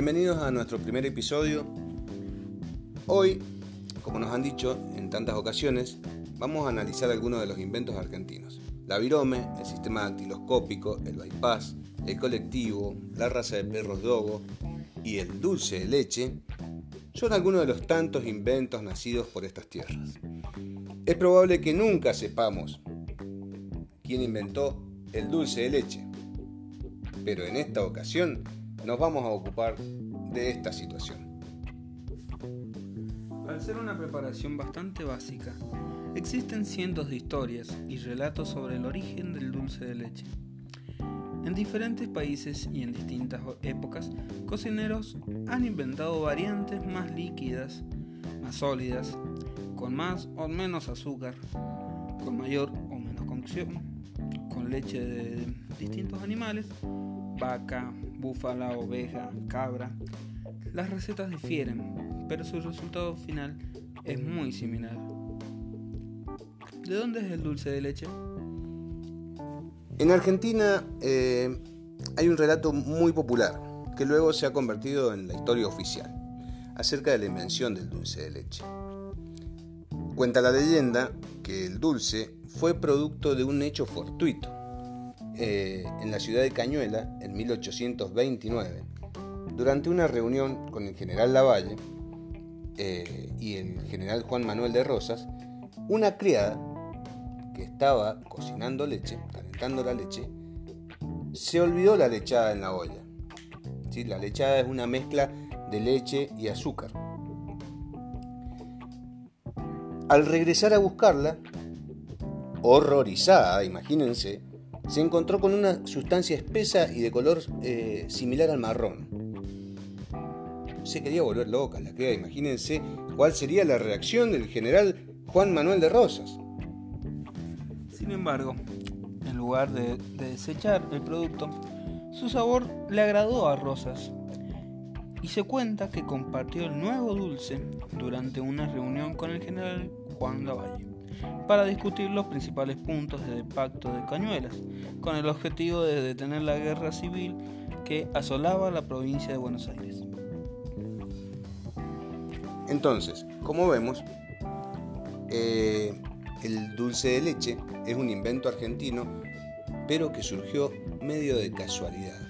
Bienvenidos a nuestro primer episodio. Hoy, como nos han dicho en tantas ocasiones, vamos a analizar algunos de los inventos argentinos. La virome, el sistema dactiloscópico, el bypass, el colectivo, la raza de perros dogo y el dulce de leche son algunos de los tantos inventos nacidos por estas tierras. Es probable que nunca sepamos quién inventó el dulce de leche, pero en esta ocasión nos vamos a ocupar de esta situación. Al ser una preparación bastante básica, existen cientos de historias y relatos sobre el origen del dulce de leche. En diferentes países y en distintas épocas, cocineros han inventado variantes más líquidas, más sólidas, con más o menos azúcar, con mayor o menos cocción, con leche de distintos animales, vaca, búfala, oveja, cabra. Las recetas difieren, pero su resultado final es muy similar. ¿De dónde es el dulce de leche? En Argentina eh, hay un relato muy popular que luego se ha convertido en la historia oficial acerca de la invención del dulce de leche. Cuenta la leyenda que el dulce fue producto de un hecho fortuito. Eh, en la ciudad de Cañuela, en 1829, durante una reunión con el general Lavalle eh, y el general Juan Manuel de Rosas, una criada que estaba cocinando leche, calentando la leche, se olvidó la lechada en la olla. ¿Sí? La lechada es una mezcla de leche y azúcar. Al regresar a buscarla, horrorizada, imagínense, se encontró con una sustancia espesa y de color eh, similar al marrón. Se quería volver loca la criada, imagínense cuál sería la reacción del general Juan Manuel de Rosas. Sin embargo, en lugar de, desechar el producto, su sabor le agradó a Rosas y se cuenta que compartió el nuevo dulce durante una reunión con el general Juan Lavalle para discutir los principales puntos del pacto de Cañuelas, con el objetivo de detener la guerra civil que asolaba la provincia de Buenos Aires. Entonces, como vemos, eh, el dulce de leche es un invento argentino, pero que surgió medio de casualidad.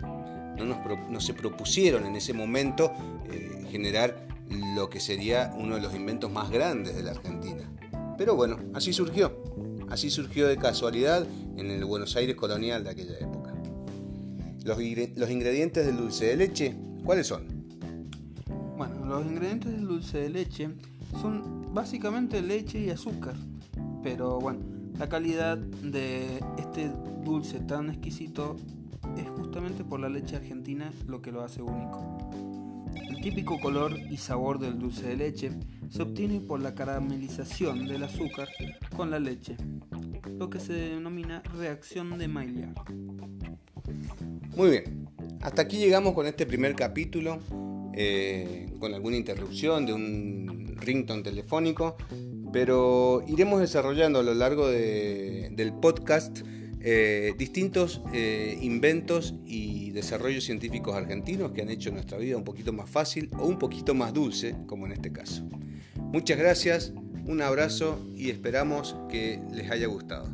No, se propusieron en ese momento eh, generar lo que sería uno de los inventos más grandes de la Argentina. Pero bueno, así surgió. Así surgió de casualidad en el Buenos Aires colonial de aquella época. Los, ingredientes del dulce de leche, ¿cuáles son? Bueno, los ingredientes del dulce de leche son básicamente leche y azúcar. Pero bueno, la calidad de este dulce tan exquisito es justamente por la leche argentina lo que lo hace único. El típico color y sabor del dulce de leche se obtiene por la caramelización del azúcar con la leche, lo que se denomina reacción de Maillard. Muy bien, hasta aquí llegamos con este primer capítulo, eh, con alguna interrupción de un ringtone telefónico, pero iremos desarrollando a lo largo del podcast eh, distintos eh, inventos y desarrollos científicos argentinos que han hecho nuestra vida un poquito más fácil o un poquito más dulce, como en este caso. Muchas gracias, un abrazo y esperamos que les haya gustado.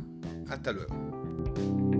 Hasta luego.